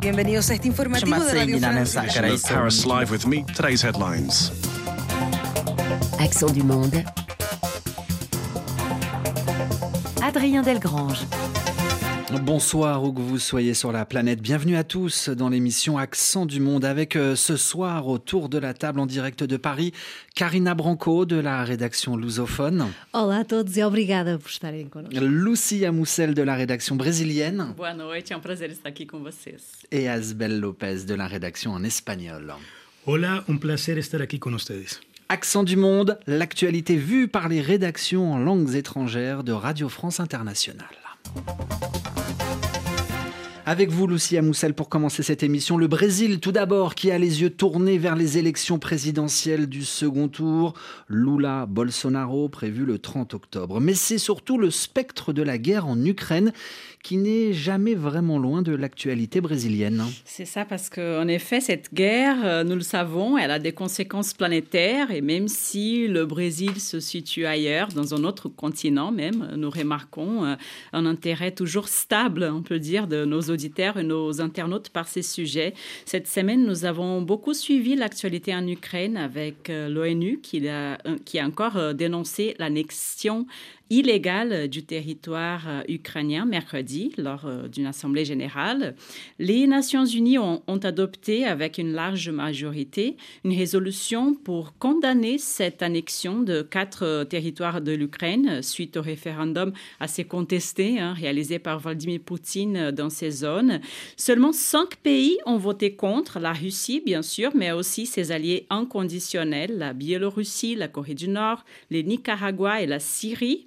Bienvenidos a este informativo de Radio Francia. Paris Live with me. Today's headlines. Accent du monde. Adrien Delgrange. Bonsoir où que vous soyez sur la planète. Bienvenue à tous dans l'émission Accent du Monde avec euh, ce soir autour de la table en direct de Paris, Karina Branco de la rédaction lusophone. Olá a todos e obrigada por estarem connosco. Lucia Moussel de la rédaction brésilienne. Boa noite, é um prazer estar aqui com vocês. Et Asbel Lopez de la rédaction en espagnol. Hola, un placer estar aquí con ustedes. Accent du Monde, l'actualité vue par les rédactions en langues étrangères de Radio France Internationale. Thank you. Avec vous, Lucia Moussel, pour commencer cette émission, le Brésil tout d'abord, qui a les yeux tournés vers les élections présidentielles du second tour. Lula Bolsonaro, prévu le 30 octobre. Mais c'est surtout le spectre de la guerre en Ukraine qui n'est jamais vraiment loin de l'actualité brésilienne. C'est ça, parce qu'en effet, cette guerre, euh, nous le savons, elle a des conséquences planétaires. Et même si le Brésil se situe ailleurs, dans un autre continent même, nous remarquons euh, un intérêt toujours stable, on peut dire, de nos auditeurs et nos internautes par ces sujets. Cette semaine, nous avons beaucoup suivi l'actualité en Ukraine avec euh, l'ONU qui a, qui a encore dénoncé l'annexion illégale du territoire euh, ukrainien mercredi lors euh, d'une assemblée générale. Les Nations unies ont, adopté avec une large majorité une résolution pour condamner cette annexion de quatre euh, territoires de l'Ukraine suite au référendum assez contesté hein, réalisé par Vladimir Poutine dans ces zones. Seulement cinq pays ont voté contre, la Russie bien sûr, mais aussi ses alliés inconditionnels, la Biélorussie, la Corée du Nord, les Nicaragua et la Syrie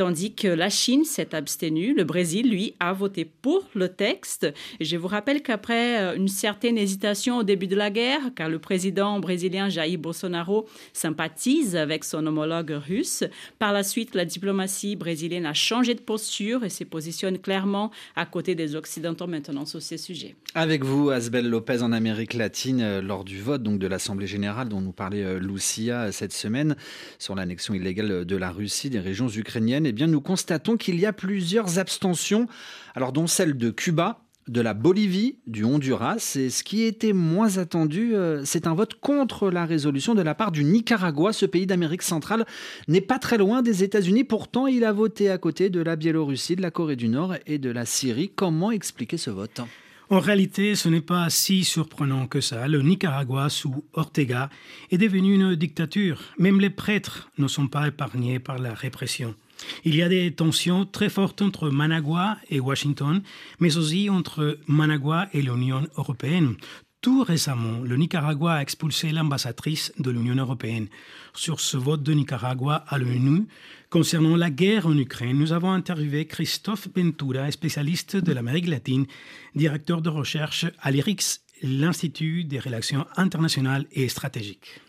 tandis que la Chine s'est abstenue. Le Brésil, lui, a voté pour le texte. Je vous rappelle qu'après euh, une certaine hésitation au début de la guerre, car le président brésilien Jair Bolsonaro sympathise avec son homologue russe, par la suite, la diplomatie brésilienne a changé de posture et se positionne clairement à côté des Occidentaux maintenant sur ces sujets. Avec vous, Asbel Lopez, en Amérique latine, euh, lors du vote donc, de l'Assemblée générale dont nous parlait euh, Lucia cette semaine sur l'annexion illégale de la Russie des régions ukrainiennes, eh bien, nous constatons qu'il y a plusieurs abstentions, alors dont celle de Cuba, de la Bolivie, du Honduras. Et ce qui était moins attendu, euh, c'est un vote contre la résolution de la part du Nicaragua. Ce pays d'Amérique centrale n'est pas très loin des États-Unis. Pourtant, il a voté à côté de la Biélorussie, de la Corée du Nord et de la Syrie. Comment expliquer ce vote? En réalité, ce n'est pas si surprenant que ça. Le Nicaragua, sous Ortega, est devenu une dictature. Même les prêtres ne sont pas épargnés par la répression. Il y a des tensions très fortes entre Managua et Washington, mais aussi entre Managua et l'Union européenne. Tout récemment, le Nicaragua a expulsé l'ambassadrice de l'Union européenne. Sur ce vote de Nicaragua à l'ONU, concernant la guerre en Ukraine, nous avons interviewé Christophe Ventura, spécialiste de l'Amérique latine, directeur de recherche à l'IRIX, l'Institut des relations internationales et stratégiques.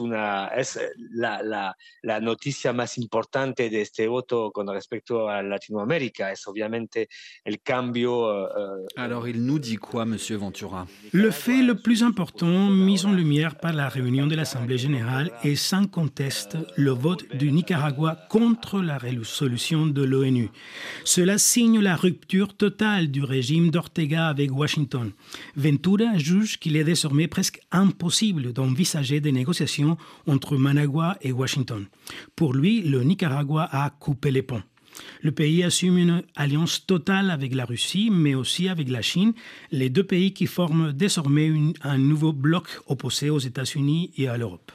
Una, es la, la, la, noticia más importante de este voto con respecto a Latinoamérica. Es obviamente el cambio. Uh, Alors, il nous dit quoi, Monsieur Ventura? Le fait le plus important mis en lumière par la réunion de l'Assemblée générale est sans conteste le vote du Nicaragua contre la résolution de l'ONU. Cela signe la rupture totale du régime d'Ortega avec Washington. Ventura juge qu'il est désormais presque impossible d'envisager des négociations entre Managua et Washington. Pour lui, le Nicaragua a coupé les ponts. Le pays assume une alliance totale avec la Russie, mais aussi avec la Chine, les deux pays qui forment désormais un nouveau bloc opposé aux États-Unis et à l'Europe.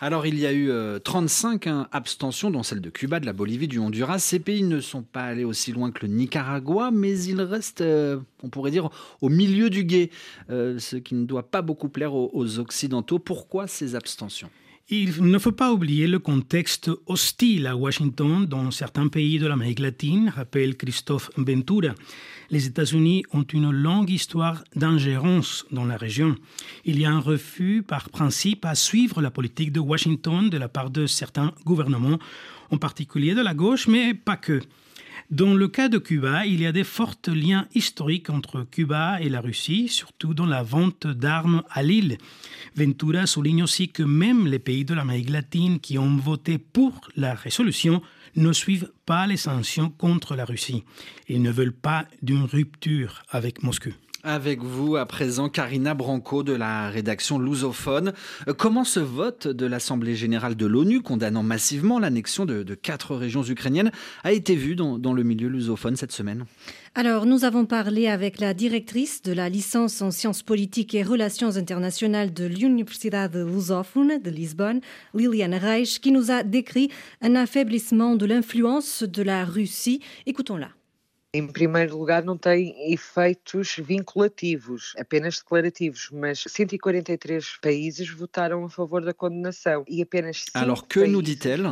Alors il y a eu 35 euh, hein, abstentions, dont celle de Cuba, de la Bolivie, du Honduras. Ces pays ne sont pas allés aussi loin que le Nicaragua, mais ils restent, euh, on pourrait dire, au milieu du guet, euh, ce qui ne doit pas beaucoup plaire aux, aux Occidentaux. Pourquoi ces abstentions? Il ne faut pas oublier le contexte hostile à Washington dans certains pays de l'Amérique latine, rappelle Christophe Ventura. Les États-Unis ont une longue histoire d'ingérence dans la région. Il y a un refus par principe à suivre la politique de Washington de la part de certains gouvernements, en particulier de la gauche, mais pas que. Dans le cas de Cuba, il y a des forts liens historiques entre Cuba et la Russie, surtout dans la vente d'armes à l'île. Ventura souligne aussi que même les pays de l'Amérique latine qui ont voté pour la résolution ne suivent pas les sanctions contre la Russie. Ils ne veulent pas d'une rupture avec Moscou. Avec vous à présent, Karina Branco de la rédaction Lusophone. Euh, comment ce vote de l'Assemblée générale de l'ONU condamnant massivement l'annexion de, quatre régions ukrainiennes a été vu dans, le milieu lusophone cette semaine? Alors, nous avons parlé avec la directrice de la licence en sciences politiques et relations internationales de l'Université Lusophone de Lisbonne, Liliane Reich, qui nous a décrit un affaiblissement de l'influence de la Russie. Écoutons-la. Em primeiro lugar, não tem efeitos vinculativos, apenas declarativos, mas 143 e países votaram a favor da condenação e apenas Alors que nous dit-elle?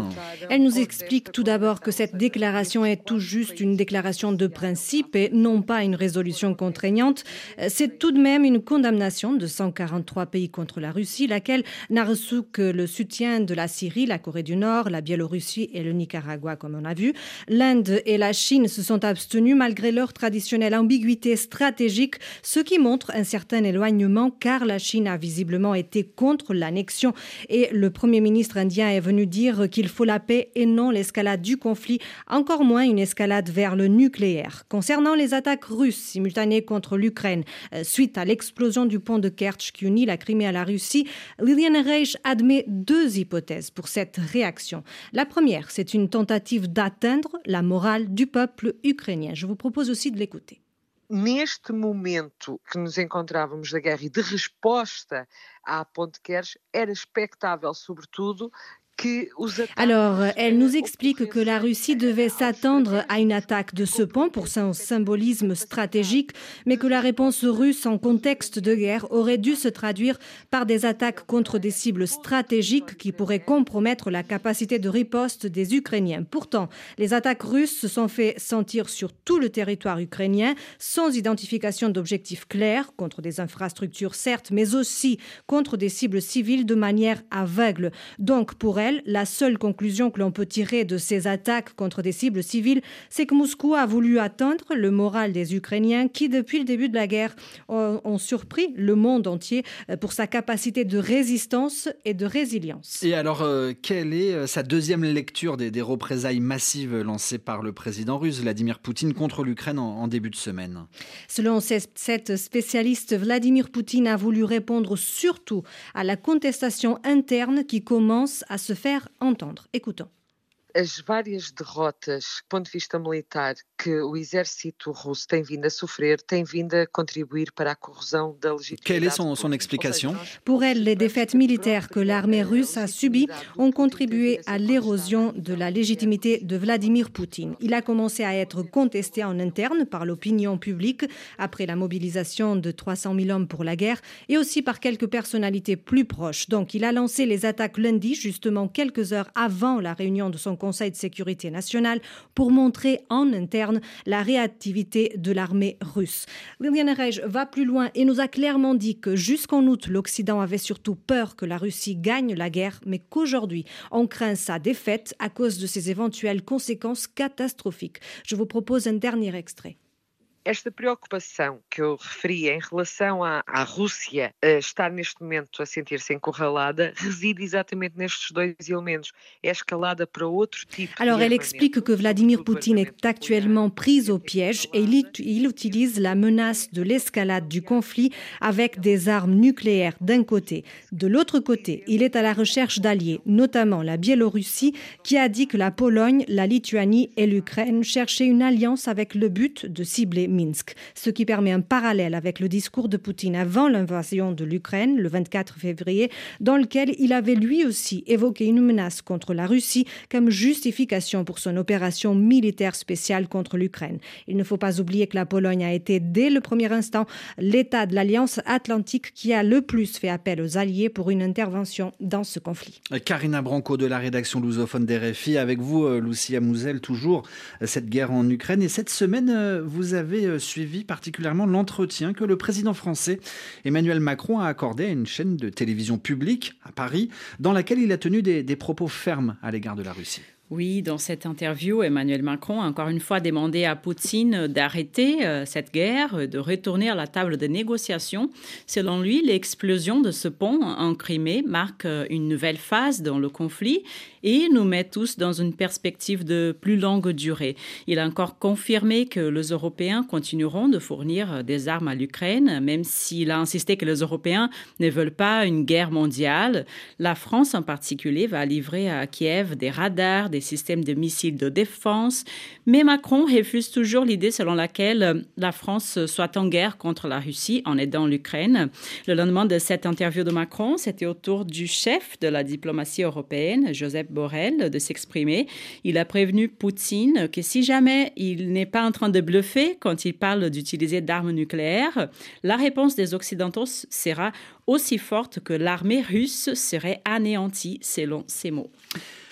Elle nous explique tout d'abord que cette déclaration est tout juste une déclaration de principe et non pas une résolution contraignante. C'est tout de même une condamnation de 143 pays contre la Russie, laquelle n'a reçu que le soutien de la Syrie, la Corée du Nord, la Biélorussie et le Nicaragua, comme on a vu. L'Inde et la Chine se sont abstenus malgré leur traditionnelle ambiguïté stratégique, ce qui montre un certain éloignement car la Chine a visiblement été contre l'annexion et le Premier ministre indien est venu dire qu'il faut la paix et non l'escalade du conflit, encore moins une escalade vers le nucléaire. Concernant les attaques russes simultanées contre l'Ukraine euh, suite à l'explosion du pont de Kerch qui unit la Crimée à la Russie, Liliane Reich admet deux hypothèses pour cette réaction. La première, c'est une tentative d'atteindre la morale du peuple ukrainien. Je vous propose aussi de l'écouter. Neste momento que nos encontrávamos da guerra e de resposta à Ponte Queres, era expectável, sobretudo, Alors, elle nous explique que la Russie devait s'attendre à une attaque de ce pont pour son symbolisme stratégique, mais que la réponse russe en contexte de guerre aurait dû se traduire par des attaques contre des cibles stratégiques qui pourraient compromettre la capacité de riposte des Ukrainiens. Pourtant, les attaques russes se sont fait sentir sur tout le territoire ukrainien, sans identification d'objectifs clairs, contre des infrastructures certes, mais aussi contre des cibles civiles de manière aveugle. Donc, pour elle, la seule conclusion que l'on peut tirer de ces attaques contre des cibles civiles, c'est que Moscou a voulu atteindre le moral des Ukrainiens qui, depuis le début de la guerre, ont, surpris le monde entier euh, pour sa capacité de résistance et de résilience. Et alors, euh, quelle est euh, sa deuxième lecture des, représailles massives lancées par le président russe Vladimir Poutine contre l'Ukraine en, début de semaine? Selon cette spécialiste, Vladimir Poutine a voulu répondre surtout à la contestation interne qui commence à se faire entendre. Écoutons. As várias derrotas, do ponto de vista militar, que o exército russo tem vindo a sofrer, tem vindo a contribuir para a corrosão da legitimidade. Quelle est son, son explication? Pour elle, les défaites militaires que l'armée russe a subies ont contribué à l'érosion de la légitimité de Vladimir Poutine. Il a commencé à être contesté en interne par l'opinion publique après la mobilisation de 300 000 hommes pour la guerre et aussi par quelques personnalités plus proches. Donc, il a lancé les attaques lundi, justement quelques heures avant la réunion de son Conseil de sécurité nationale pour montrer en interne la réactivité de l'armée russe. Liliane Reich va plus loin et nous a clairement dit que jusqu'en août, l'Occident avait surtout peur que la Russie gagne la guerre, mais qu'aujourd'hui, on craint sa défaite à cause de ses éventuelles conséquences catastrophiques. Je vous propose un dernier extrait. Esta preocupação que eu referi em relação à, à Rússia uh, estar neste momento a sentir-se encurralada reside exatamente nestes dois elementos. É escalada para outro tipo Alors, elle explique que Vladimir Poutine est actuellement pris au piège et il, il utilise la menace de l'escalade du conflit avec des armes nucléaires d'un côté. De l'autre côté, il est à la recherche d'alliés, notamment la Biélorussie, qui a dit que la Pologne, la Lituanie et l'Ukraine cherchaient une alliance avec le but de cibler Minsk, ce qui permet un parallèle avec le discours de Poutine avant l'invasion de l'Ukraine le 24 février, dans lequel il avait lui aussi évoqué une menace contre la Russie comme justification pour son opération militaire spéciale contre l'Ukraine. Il ne faut pas oublier que la Pologne a été dès le premier instant l'État de l'Alliance atlantique qui a le plus fait appel aux alliés pour une intervention dans ce conflit. Karina Branco de la rédaction lusophone d'RFI, avec vous, euh, Lucia Mouzel, toujours euh, cette guerre en Ukraine. Et cette semaine, euh, vous avez euh, suivi particulièrement l'entretien que le président français Emmanuel Macron a accordé à une chaîne de télévision publique à Paris, dans laquelle il a tenu des, propos fermes à l'égard de la Russie. Oui, dans cette interview, Emmanuel Macron a encore une fois demandé à Poutine d'arrêter euh, cette guerre, de retourner à la table de négociation. Selon lui, l'explosion de ce pont en Crimée marque euh, une nouvelle phase dans le conflit et nous met tous dans une perspective de plus longue durée. Il a encore confirmé que les Européens continueront de fournir euh, des armes à l'Ukraine, même s'il a insisté que les Européens ne veulent pas une guerre mondiale. La France en particulier va livrer à Kiev des radars, des systèmes de missiles de défense. Mais Macron refuse toujours l'idée selon laquelle la France soit en guerre contre la Russie en aidant l'Ukraine. Le lendemain de cette interview de Macron, c'était au tour du chef de la diplomatie européenne, Joseph Borrell, de s'exprimer. Il a prévenu Poutine que si jamais il n'est pas en train de bluffer quand il parle d'utiliser d'armes nucléaires, la réponse des Occidentaux sera aussi forte que l'armée russe serait anéantie, selon ses mots.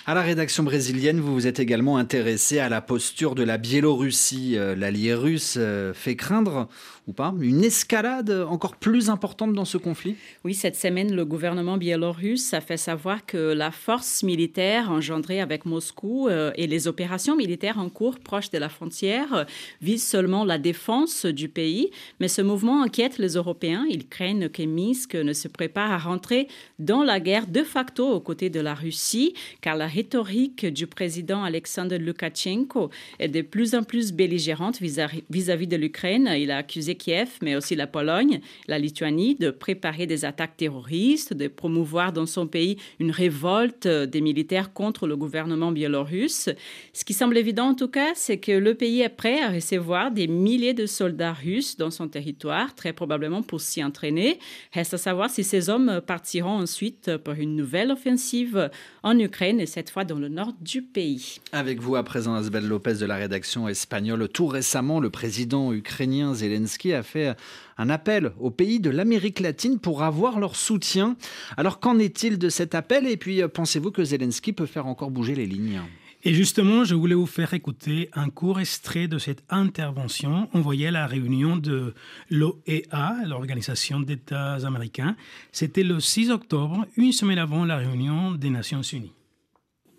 À la rédaction brésilienne, vous vous êtes également intéressé à la posture de la Biélorussie. Euh, l'allié russe euh, fait craindre ou pas Une escalade encore plus importante dans ce conflit Oui, cette semaine, le gouvernement biélorusse a fait savoir que la force militaire engendrée avec Moscou euh, et les opérations militaires en cours proches de la frontière euh, visent seulement la défense du pays. Mais ce mouvement inquiète les Européens. Ils craignent que Minsk ne se prépare à rentrer dans la guerre de facto aux côtés de la Russie, car la rhétorique du président Alexander Lukashenko est de plus en plus belligérante vis-à-vis de l'Ukraine. Il a accusé Kiev, mais aussi la Pologne, la Lituanie, de préparer des attaques terroristes, de promouvoir dans son pays une révolte des militaires contre le gouvernement biélorusse. Ce qui semble évident en tout cas, c'est que le pays est prêt à recevoir des milliers de soldats russes dans son territoire, très probablement pour s'y entraîner. Reste à savoir si ces hommes partiront ensuite pour une nouvelle offensive en Ukraine et cette fois dans le nord du pays. Avec vous à présent, Asbel Lopez de la rédaction espagnole. Tout récemment, le président ukrainien Zelensky a fait un appel aux pays de l'Amérique latine pour avoir leur soutien. Alors qu'en est-il de cet appel? Et puis pensez-vous que Zelensky peut faire encore bouger les lignes? Et justement, je voulais vous faire écouter un court extrait de cette intervention envoyée à la réunion de l'OEA, l'Organisation d'États américains. C'était le 6 octobre, une semaine avant la réunion des Nations Unies.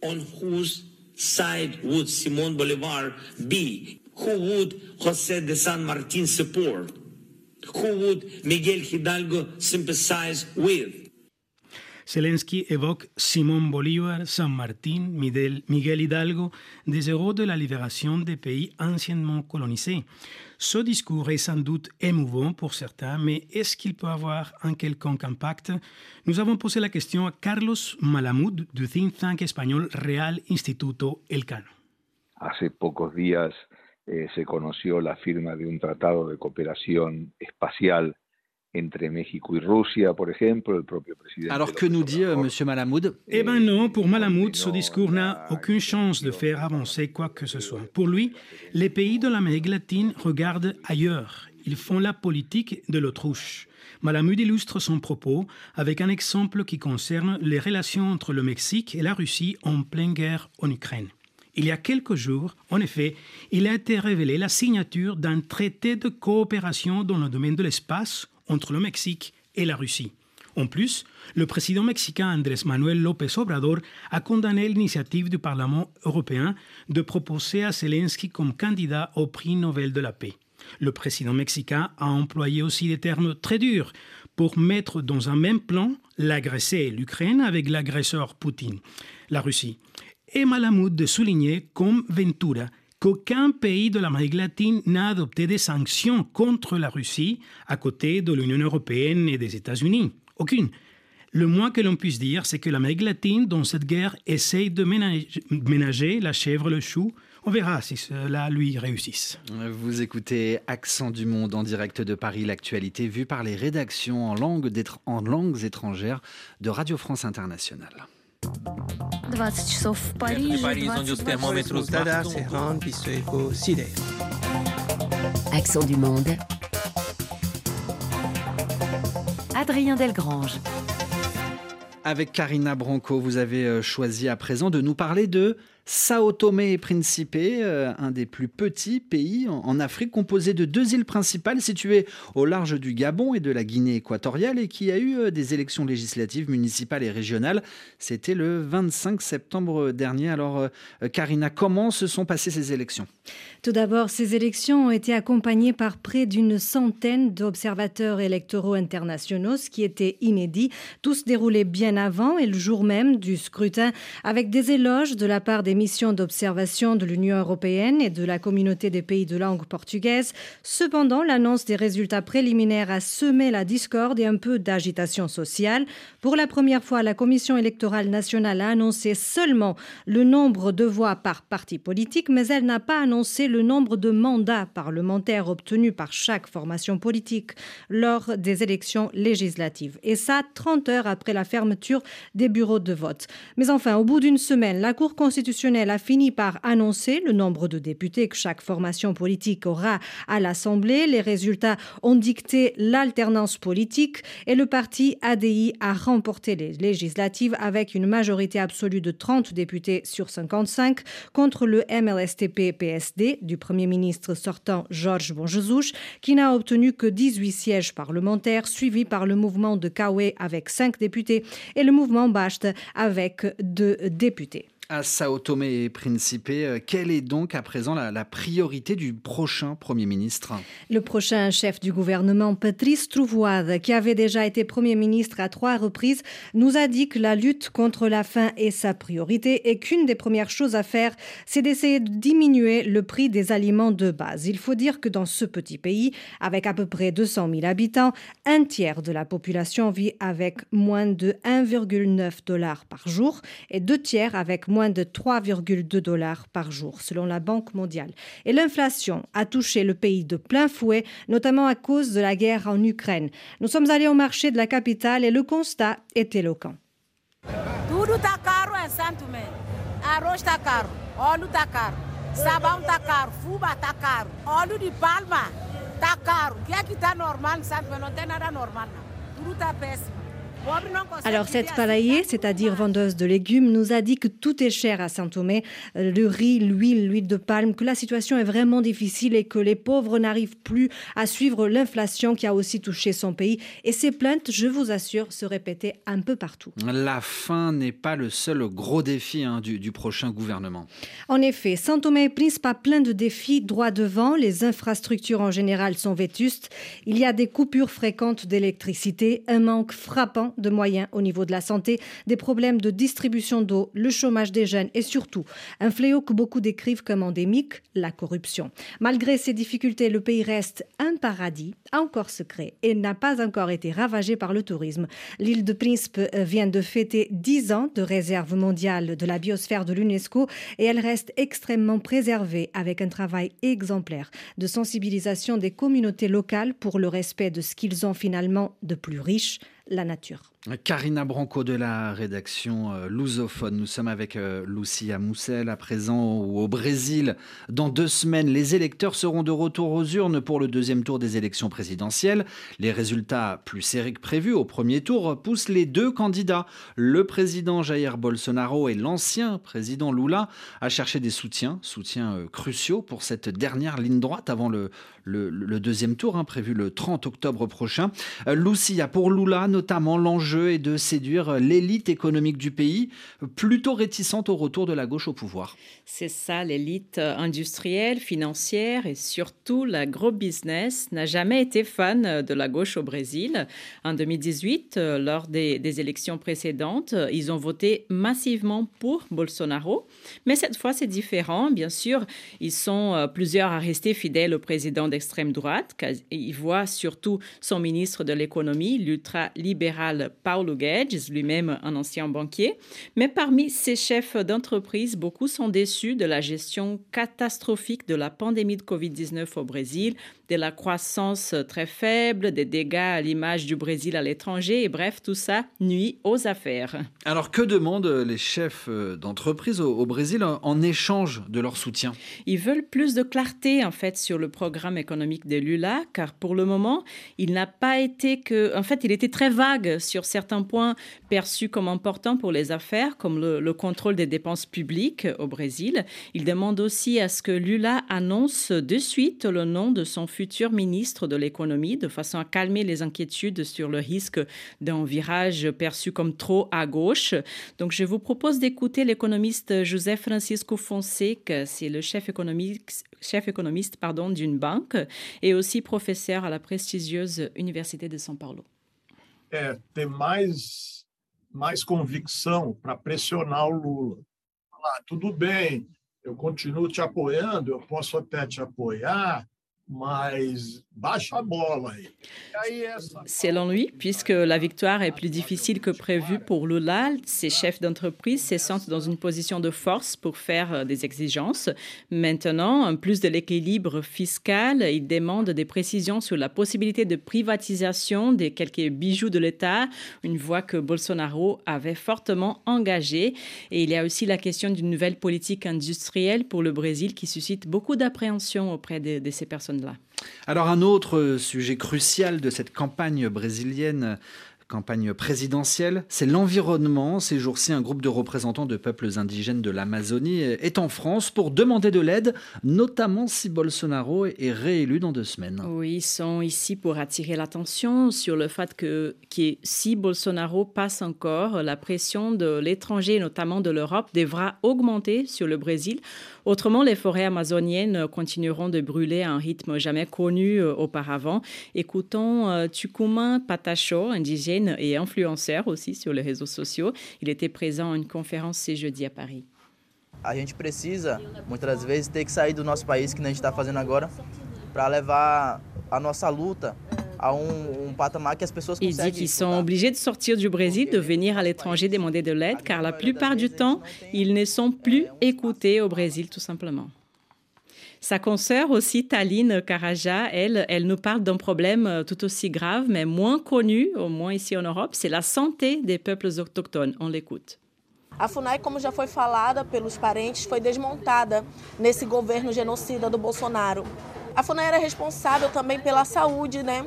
On whose side would Simon Bolivar be? Who would José de San Martín support? Who would Miguel Hidalgo sympathize with? Zelensky évoque Simón Bolívar, San Martín, Miguel, Miguel Hidalgo, des héros de la libération des pays anciennement colonisés. Ce discours est sans doute émouvant pour certains, mais est-ce qu'il peut avoir un quelconque impact? Nous avons posé la question à Carlos Malamud du think tank espagnol Real Instituto Elcano. Hace pocos días eh, se conoció la firma de un tratado de cooperación espacial entre México y Rusia, por ejemplo, el propio président. Alors que nous dit euh, M. Malamoud Eh bien non, pour Malamoud, ce discours n'a aucune chance de faire avancer quoi que ce soit. Pour lui, les pays de l'Amérique latine regardent ailleurs. Ils font la politique de l'autruche. Malamud illustre son propos avec un exemple qui concerne les relations entre le Mexique et la Russie en pleine guerre en Ukraine. Il y a quelques jours, en effet, il a été révélé la signature d'un traité de coopération dans le domaine de l'espace entre le Mexique et la Russie. En plus, le président mexicain Andrés Manuel López Obrador a condamné l'initiative du Parlement européen de proposer à Zelensky comme candidat au prix Nobel de la paix. Le président mexicain a employé aussi des termes très durs pour mettre dans un même plan l'agressé, l'Ukraine, avec l'agresseur Poutine, la Russie et Malamoud de souligner, comme Ventura, qu'aucun pays de l'Amérique latine n'a adopté des sanctions contre la Russie à côté de l'Union européenne et des États-Unis. Aucune. Le moins que l'on puisse dire, c'est que l'Amérique latine, dans cette guerre, essaye de ménager, la chèvre, le chou. On verra si cela lui réussisse. Vous écoutez Accent du Monde en direct de Paris, l'actualité vue par les rédactions en langues étrangères de Radio France Internationale. 20 часов в Париже. Accent du monde. Adrien Delgrange. Avec Karina Branco, vous avez euh, choisi à présent de nous parler de Sao Tomé et Principe, euh, un des plus petits pays en Afrique, composé de deux îles principales situées au large du Gabon et de la Guinée équatoriale et qui a eu euh, des élections législatives municipales et régionales. C'était le 25 septembre dernier. Alors, euh, Karina, comment se sont passées ces élections? Tout d'abord, ces élections ont été accompagnées par près d'une centaine d'observateurs électoraux internationaux, ce qui était inédit. Tous déroulés bien avant et le jour même du scrutin, avec des éloges de la part des missions d'observation de l'Union européenne et de la communauté des pays de langue portugaise. Cependant, l'annonce des résultats préliminaires a semé la discorde et un peu d'agitation sociale. Pour la première fois, la Commission électorale nationale a annoncé seulement le nombre de voix par parti politique, mais elle n'a pas annoncé le nombre de mandats parlementaires obtenus par chaque formation politique lors des élections législatives. Et ça, 30 heures après la fermeture des bureaux de vote. Mais enfin, au bout d'une semaine, la Cour constitutionnelle a fini par annoncer le nombre de députés que chaque formation politique aura à l'Assemblée. Les résultats ont dicté l'alternance politique et le parti ADI a remporté les législatives avec une majorité absolue de 30 députés sur 55 contre le MLSTP-PSD du Premier ministre sortant Georges Bonjezouche qui n'a obtenu que 18 sièges parlementaires suivi par le mouvement de Kawe avec 5 députés et le mouvement Basht avec 2 députés à Sao Tomé et Principe. Quelle est donc à présent la, priorité du prochain Premier ministre? Le prochain chef du gouvernement, Patrice Trouvoide, qui avait déjà été Premier ministre à trois reprises, nous a dit que la lutte contre la faim est sa priorité et qu'une des premières choses à faire, c'est d'essayer de diminuer le prix des aliments de base. Il faut dire que dans ce petit pays, avec à peu près 200 000 habitants, un tiers de la population vit avec moins de 1,9 dollars par jour et deux tiers avec moins de 3,2 dollars par jour, selon la Banque mondiale. Et l'inflation a touché le pays de plein fouet, notamment à cause de la guerre en Ukraine. Nous sommes allés au marché de la capitale et le constat est éloquent. Alors cette palaillée, c'est-à-dire vendeuse de légumes, nous a dit que tout est cher à Saint-Thomé, le riz, l'huile, l'huile de palme, que la situation est vraiment difficile et que les pauvres n'arrivent plus à suivre l'inflation qui a aussi touché son pays. Et ces plaintes, je vous assure, se répétaient un peu partout. La faim n'est pas le seul gros défi hein, du, prochain gouvernement. En effet, Saint-Thomé prise pas plein de défis droit devant. Les infrastructures en général sont vétustes. Il y a des coupures fréquentes d'électricité, un manque frappant de moyens au niveau de la santé, des problèmes de distribution d'eau, le chômage des jeunes et surtout un fléau que beaucoup décrivent comme endémique, la corruption. Malgré ces difficultés, le pays reste un paradis encore secret et n'a pas encore été ravagé par le tourisme. L'île de Príncipe euh, vient de fêter 10 ans de réserve mondiale de la biosphère de l'UNESCO et elle reste extrêmement préservée avec un travail exemplaire de sensibilisation des communautés locales pour le respect de ce qu'ils ont finalement de plus riche, la nature. Karina Branco de la rédaction euh, Lusophone. Nous sommes avec euh, Lucia Moussel à présent au Brésil. Dans deux semaines, les électeurs seront de retour aux urnes pour le deuxième tour des élections présidentielles. Les résultats plus serrés que prévus au premier tour poussent les deux candidats, le président Jair Bolsonaro et l'ancien président Lula, à chercher des soutiens, soutiens euh, cruciaux pour cette dernière ligne droite avant le, deuxième tour, hein, prévu le 30 octobre prochain. Lucia, pour Lula notamment, l'enjeu et de séduire l'élite économique du pays, plutôt réticente au retour de la gauche au pouvoir. C'est ça, l'élite industrielle, financière et surtout l'agro-business n'a jamais été fan de la gauche au Brésil. En 2018, lors des, des élections précédentes, ils ont voté massivement pour Bolsonaro. Mais cette fois, c'est différent. Bien sûr, ils sont euh, plusieurs à rester fidèles au président d'extrême droite. Ils voient surtout son ministre de l'économie, l'ultra-libéral Paulo Guedes, lui-même un ancien banquier. Mais parmi ces chefs d'entreprise, beaucoup sont déçus de la gestion catastrophique de la pandémie de Covid-19 au Brésil, de la croissance très faible, des dégâts à l'image du Brésil à l'étranger, et bref, tout ça nuit aux affaires. Alors que demandent les chefs d'entreprise au, Brésil en échange de leur soutien? Ils veulent plus de clarté en fait sur le programme économique de Lula, car pour le moment, il n'a pas été que, en fait, il était très vague sur certains points perçus comme importants pour les affaires, comme le, le contrôle des dépenses publiques au Brésil. Il demande aussi à ce que Lula annonce de suite le nom de son futur ministre de l'économie, de façon à calmer les inquiétudes sur le risque d'un virage perçu comme trop à gauche. Donc, je vous propose d'écouter l'économiste José Francisco Fonseca. C'est le chef économique, chef économiste pardon, d'une banque et aussi professeur à la prestigieuse Université de São Paulo. É, tem mais, mais convicção para pressionar o Lula. Ah, tudo bem, eu continuo te apoiando, eu posso até te apoiar, Selon lui, puisque la victoire est plus difficile que prévu pour Lula, ces chefs d'entreprise se sentent dans une position de force pour faire euh, des exigences. Maintenant, en plus de l'équilibre fiscal, il demande des précisions sur la possibilité de privatisation des quelques bijoux de l'État, une voie que Bolsonaro avait fortement engagée. Et il y a aussi la question d'une nouvelle politique industrielle pour le Brésil qui suscite beaucoup d'appréhension auprès de, ces personnes alors un autre sujet crucial de cette campagne brésilienne campagne présidentielle, c'est l'environnement. Ces jours-ci, un groupe de représentants de peuples indigènes de l'Amazonie est en France pour demander de l'aide, notamment si Bolsonaro est réélu dans deux semaines. Oui, ils sont ici pour attirer l'attention sur le fait que, que si Bolsonaro passe encore, la pression de l'étranger, notamment de l'Europe, devra augmenter sur le Brésil. Autrement, les forêts amazoniennes continueront de brûler à un rythme jamais connu euh, auparavant. Écoutons euh, Tucumán Patacho, indigène et influenceur aussi sur les réseaux sociaux. Il était présent à une conférence ce jeudi à Paris. A gente precisa, muitas vezes, ter que sair do nosso país, que a gente está fazendo agora, para levar a nossa luta il dit qu'ils sont obligés de sortir du Brésil, de venir à l'étranger demander de l'aide, car la plupart du temps, ils ne sont plus écoutés au Brésil, tout simplement. Sa consoeur aussi, Taline Karaja, elle, elle nous parle d'un problème euh, tout aussi grave, mais moins connu, au moins ici en Europe, c'est la santé des peuples autochtones. On l'écoute. A FUNAI, como já foi falada pelos parentes, foi desmontada nesse governo genocida do Bolsonaro. A FUNAI era responsável também pela saúde, né?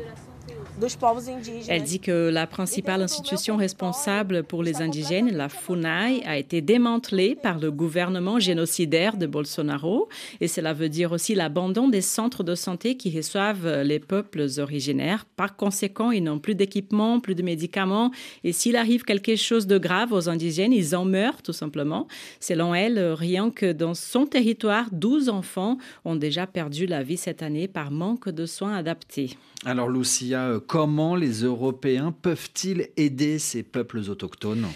Elle dit que la principale institution responsable pour les indigènes, la FUNAI, a été démantelée par le gouvernement génocidaire de Bolsonaro. Et cela veut dire aussi l'abandon des centres de santé qui reçoivent les peuples originaires. Par conséquent, ils n'ont plus d'équipement, plus de médicaments. Et s'il arrive quelque chose de grave aux indigènes, ils en meurent tout simplement. Selon elle, rien que dans son territoire, 12 enfants ont déjà perdu la vie cette année par manque de soins adaptés. Alors Lucia, comment les Européens peuvent-ils aider ces peuples autochtones?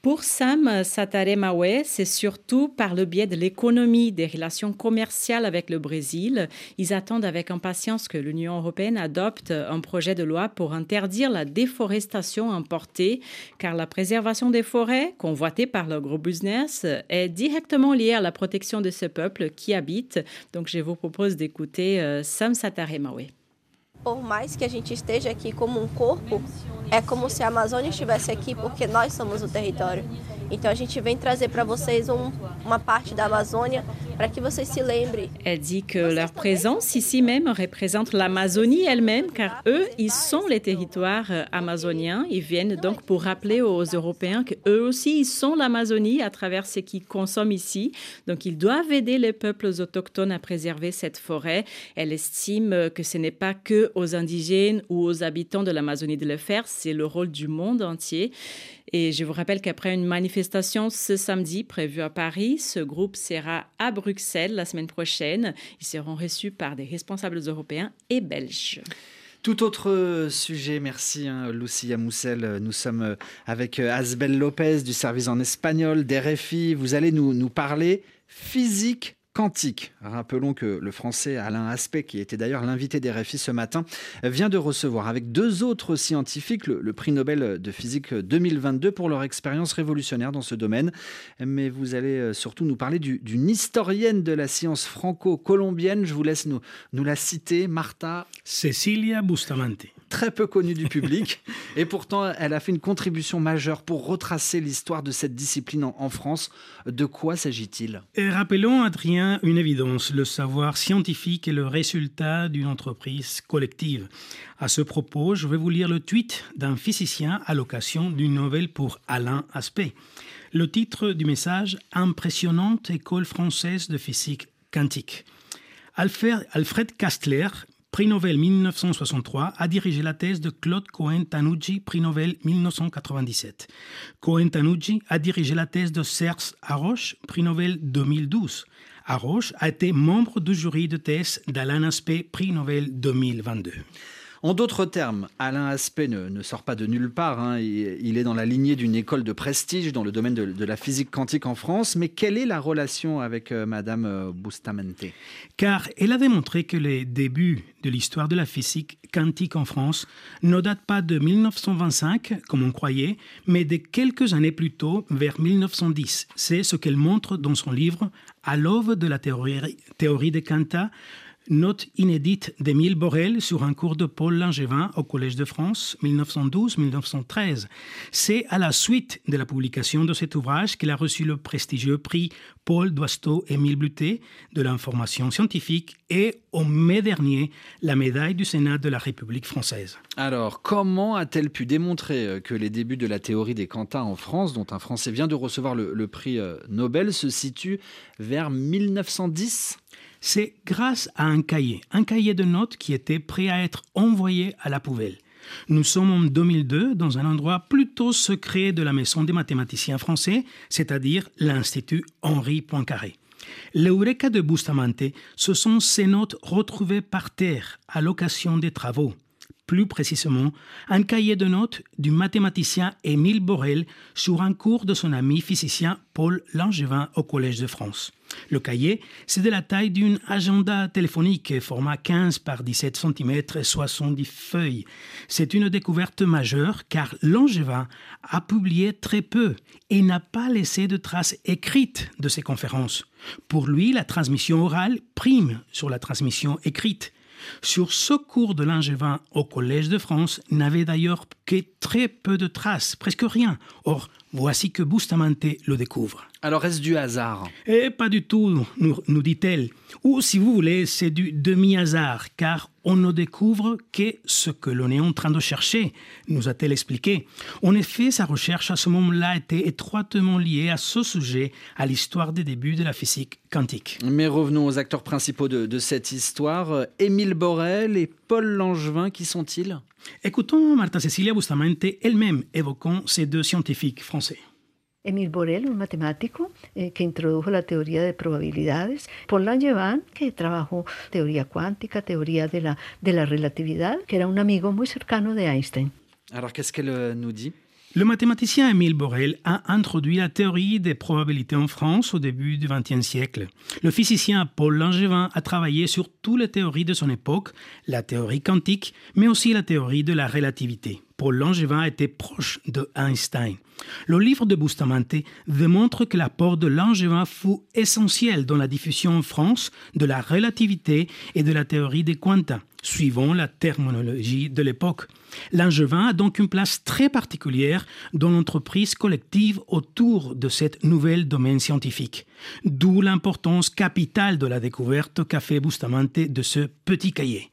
Pour Sam Sataremawe, c'est surtout par le biais de l'économie, des relations commerciales avec le Brésil. Ils attendent avec impatience que l'Union européenne adopte un projet de loi pour interdire la déforestation importée, car la préservation des forêts, convoitée par le gros business, est directement liée à la protection de ce peuple qui habite. Donc je vous propose d'écouter euh, Sam Sataremawe. Por mais que a gente esteja aqui como um corpo, é como se a Amazônia estivesse aqui porque nós somos o território. Então a gente vem trazer para vocês um, uma parte da Amazônia Elle dit que leur présence ici même représente l'Amazonie elle-même, car eux, ils sont les territoires euh, amazoniens. Ils viennent donc pour rappeler aux Européens qu'eux aussi, ils sont l'Amazonie à travers ce qu'ils consomment ici. Donc ils doivent aider les peuples autochtones à préserver cette forêt. Elle estime que ce n'est pas que aux indigènes ou aux habitants de l'Amazonie de le faire, c'est le rôle du monde entier. Et je vous rappelle qu'après une manifestation ce samedi prévue à Paris, ce groupe sera à Bruxelles la semaine prochaine. Ils seront reçus par des responsables européens et belges. Tout autre sujet, merci hein, Lucia Moussel. Nous sommes avec Asbel Lopez du service en espagnol d'RFI. Vous allez nous, nous parler physique quantique. Rappelons que le français Alain Aspect, qui était d'ailleurs l'invité des RFI ce matin, vient de recevoir avec deux autres scientifiques le, prix Nobel de physique 2022 pour leur expérience révolutionnaire dans ce domaine. Mais vous allez euh, surtout nous parler d'une historienne de la science franco-colombienne. Je vous laisse nous, nous la citer, Marta. Cecilia Bustamante. Très peu connue du public. et pourtant, elle a fait une contribution majeure pour retracer l'histoire de cette discipline en, France. De quoi s'agit-il? Rappelons, Adrien, une évidence. Le savoir scientifique est le résultat d'une entreprise collective. À ce propos, je vais vous lire le tweet d'un physicien à l'occasion d'une nouvelle pour Alain Aspect. Le titre du message Impressionnante école française de physique quantique. Alfred Kastler, prix Nobel 1963, a dirigé la thèse de Claude Cohen-Tanucci, prix Nobel 1997. Cohen-Tanucci a dirigé la thèse de Serge Haroche, prix Nobel 2012. Haroche a été membre du jury de thèse d'Alain Aspect, prix Nobel 2022. En d'autres termes, Alain Aspect ne, sort pas de nulle part. Hein. Il, est dans la lignée d'une école de prestige dans le domaine de, la physique quantique en France. Mais quelle est la relation avec euh, Madame euh, Bustamante? Car elle a démontré que les débuts de l'histoire de la physique quantique en France ne datent pas de 1925, comme on croyait, mais de quelques années plus tôt, vers 1910. C'est ce qu'elle montre dans son livre À l'aube de la théorie, théorie des quanta Note inédite d'Émile Borel sur un cours de Paul Langevin au Collège de France, 1912-1913. C'est à la suite de la publication de cet ouvrage qu'il a reçu le prestigieux prix Paul Doisteau-Émile Bluté de l'information scientifique et, au mai dernier, la médaille du Sénat de la République française. Alors, comment a-t-elle pu démontrer euh, que les débuts de la théorie des quantas en France, dont un Français vient de recevoir le, le prix euh, Nobel, se situent vers 1910 c'est grâce à un cahier, un cahier de notes qui était prêt à être envoyé à la poubelle. Nous sommes en 2002 dans un endroit plutôt secret de la Maison des mathématiciens français, c'est-à-dire l'Institut Henri Poincaré. L'Eureka de Bustamante, ce sont ces notes retrouvées par terre à l'occasion des travaux plus précisément un cahier de notes du mathématicien Émile Borel sur un cours de son ami physicien Paul Langevin au Collège de France. Le cahier, c'est de la taille d'une agenda téléphonique, format 15 par 17 cm et 70 feuilles. C'est une découverte majeure car Langevin a publié très peu et n'a pas laissé de traces écrites de ses conférences. Pour lui, la transmission orale prime sur la transmission écrite. Sur ce cours de Langevin au Collège de France n'avait d'ailleurs que très peu de traces, presque rien. Or, voici que Bustamante le découvre. Alors est-ce du hasard? Eh, pas du tout, nous, dit-elle. Ou si vous voulez, c'est du demi-hasard, car on ne découvre que ce que l'on est en train de chercher, nous a-t-elle expliqué. En effet, sa recherche à ce moment-là était étroitement liée à ce sujet, à l'histoire des débuts de la physique quantique. Mais revenons aux acteurs principaux de, de cette histoire. Émile Borel et Paul Langevin, qui sont-ils? Écoutons Marta Cecilia Bustamante elle-même évoquant ces deux scientifiques français. Emil Borel, un matemático eh, que introdujo la teoría de probabilidades, Paul Langevin, que trabajó teoría cuántica, teoría de la, de la relatividad, que era un amigo muy cercano de Einstein. Alors, qu'est-ce qu'elle euh, nous dit? Le mathématicien Émile Borel a introduit la théorie des probabilités en France au début du XXe siècle. Le physicien Paul Langevin a travaillé sur toutes les théories de son époque, la théorie quantique, mais aussi la théorie de la relativité. Paul Langevin était proche de Einstein. Le livre de Bustamante démontre que l'apport de Langevin fut essentiel dans la diffusion en France de la relativité et de la théorie des quanta, suivant la terminologie de l'époque. Langevin a donc une place très particulière dans l'entreprise collective autour de cette nouvelle domaine scientifique, d'où l'importance capitale de la découverte qu'a fait Bustamante de ce petit cahier.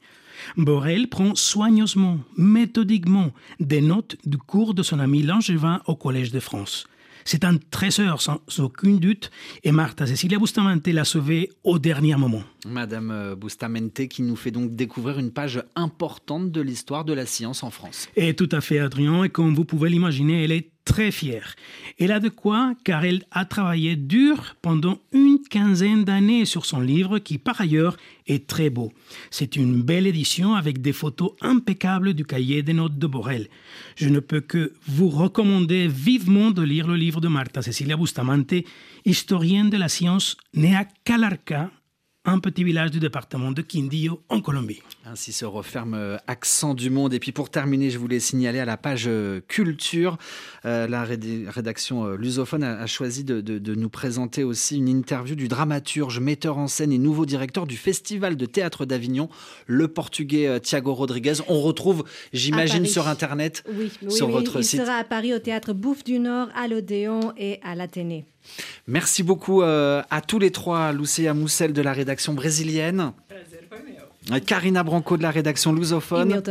Borel prend soigneusement, méthodiquement, des notes du cours de son ami Langevin au Collège de France. C'est un trésor sans aucun doute et Martha Cecilia Bustamante l'a sauvé au dernier moment. Madame euh, Bustamante qui nous fait donc découvrir une page importante de l'histoire de la science en France. Et tout à fait Adrien, et comme vous pouvez l'imaginer, elle est très fière. Elle a de quoi car elle a travaillé dur pendant une quinzaine d'années sur son livre qui par ailleurs est très beau. C'est une belle édition avec des photos impeccables du cahier des notes de Borel. Je ne peux que vous recommander vivement de lire le livre de Marta Cecilia Bustamante, historienne de la science née à Calarca un petit village du département de Quindío en Colombie. Ainsi se referme euh, Accent du Monde. Et puis pour terminer, je voulais signaler à la page euh, culture, euh, la rédaction lusophone a, choisi de, nous présenter aussi une interview du dramaturge, metteur en scène et nouveau directeur du Festival de théâtre d'Avignon, le portugais Thiago Rodriguez. On retrouve, j'imagine, sur Internet, oui, sur votre il site. Il sera à Paris au théâtre Bouffe du Nord, à l'Odéon et à l'Athénée. Merci beaucoup à tous les trois, Lucia Moussel de la rédaction brésilienne. Karina Branco de la rédaction lusophone.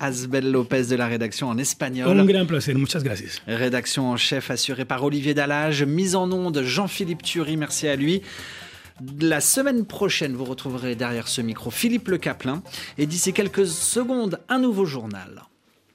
Asbel Lopez de la rédaction en espagnol. Un grand plaisir, muchas gracias. Rédaction en chef assurée par Olivier Dallage. Mise en onde Jean-Philippe Thury, merci à lui. La semaine prochaine, vous retrouverez derrière ce micro Philippe Le Caplin. Et d'ici quelques secondes, un nouveau journal.